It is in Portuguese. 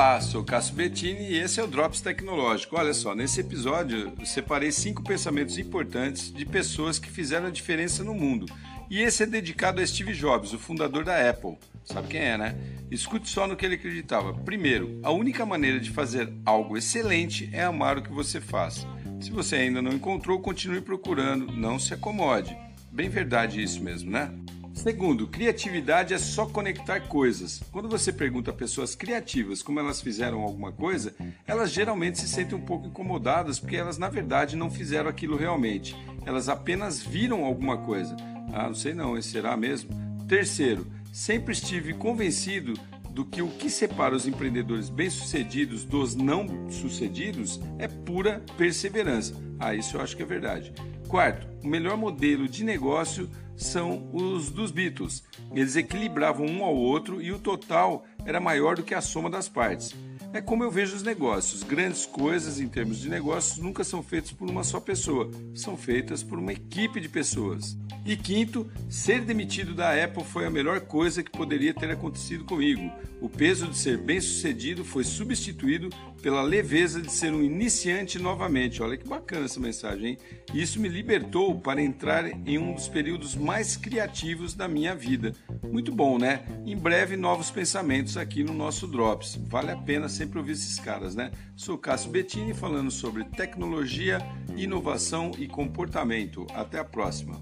Olá, sou Cássio Bettini e esse é o Drops Tecnológico. Olha só, nesse episódio separei cinco pensamentos importantes de pessoas que fizeram a diferença no mundo. E esse é dedicado a Steve Jobs, o fundador da Apple. Sabe quem é, né? Escute só no que ele acreditava. Primeiro, a única maneira de fazer algo excelente é amar o que você faz. Se você ainda não encontrou, continue procurando, não se acomode. Bem verdade isso mesmo, né? Segundo, criatividade é só conectar coisas. Quando você pergunta a pessoas criativas como elas fizeram alguma coisa, elas geralmente se sentem um pouco incomodadas porque elas na verdade não fizeram aquilo realmente. Elas apenas viram alguma coisa. Ah, não sei não, será mesmo? Terceiro, sempre estive convencido do que o que separa os empreendedores bem-sucedidos dos não-sucedidos é pura perseverança. Ah, isso eu acho que é verdade. Quarto, o melhor modelo de negócio são os dos Beatles. Eles equilibravam um ao outro e o total era maior do que a soma das partes. É como eu vejo os negócios. Grandes coisas em termos de negócios nunca são feitas por uma só pessoa, são feitas por uma equipe de pessoas. E quinto, ser demitido da Apple foi a melhor coisa que poderia ter acontecido comigo. O peso de ser bem-sucedido foi substituído pela leveza de ser um iniciante novamente. Olha que bacana essa mensagem, hein? Isso me libertou para entrar em um dos períodos mais criativos da minha vida. Muito bom, né? Em breve, novos pensamentos aqui no nosso Drops. Vale a pena sempre ouvir esses caras, né? Sou Cássio Bettini falando sobre tecnologia, inovação e comportamento. Até a próxima.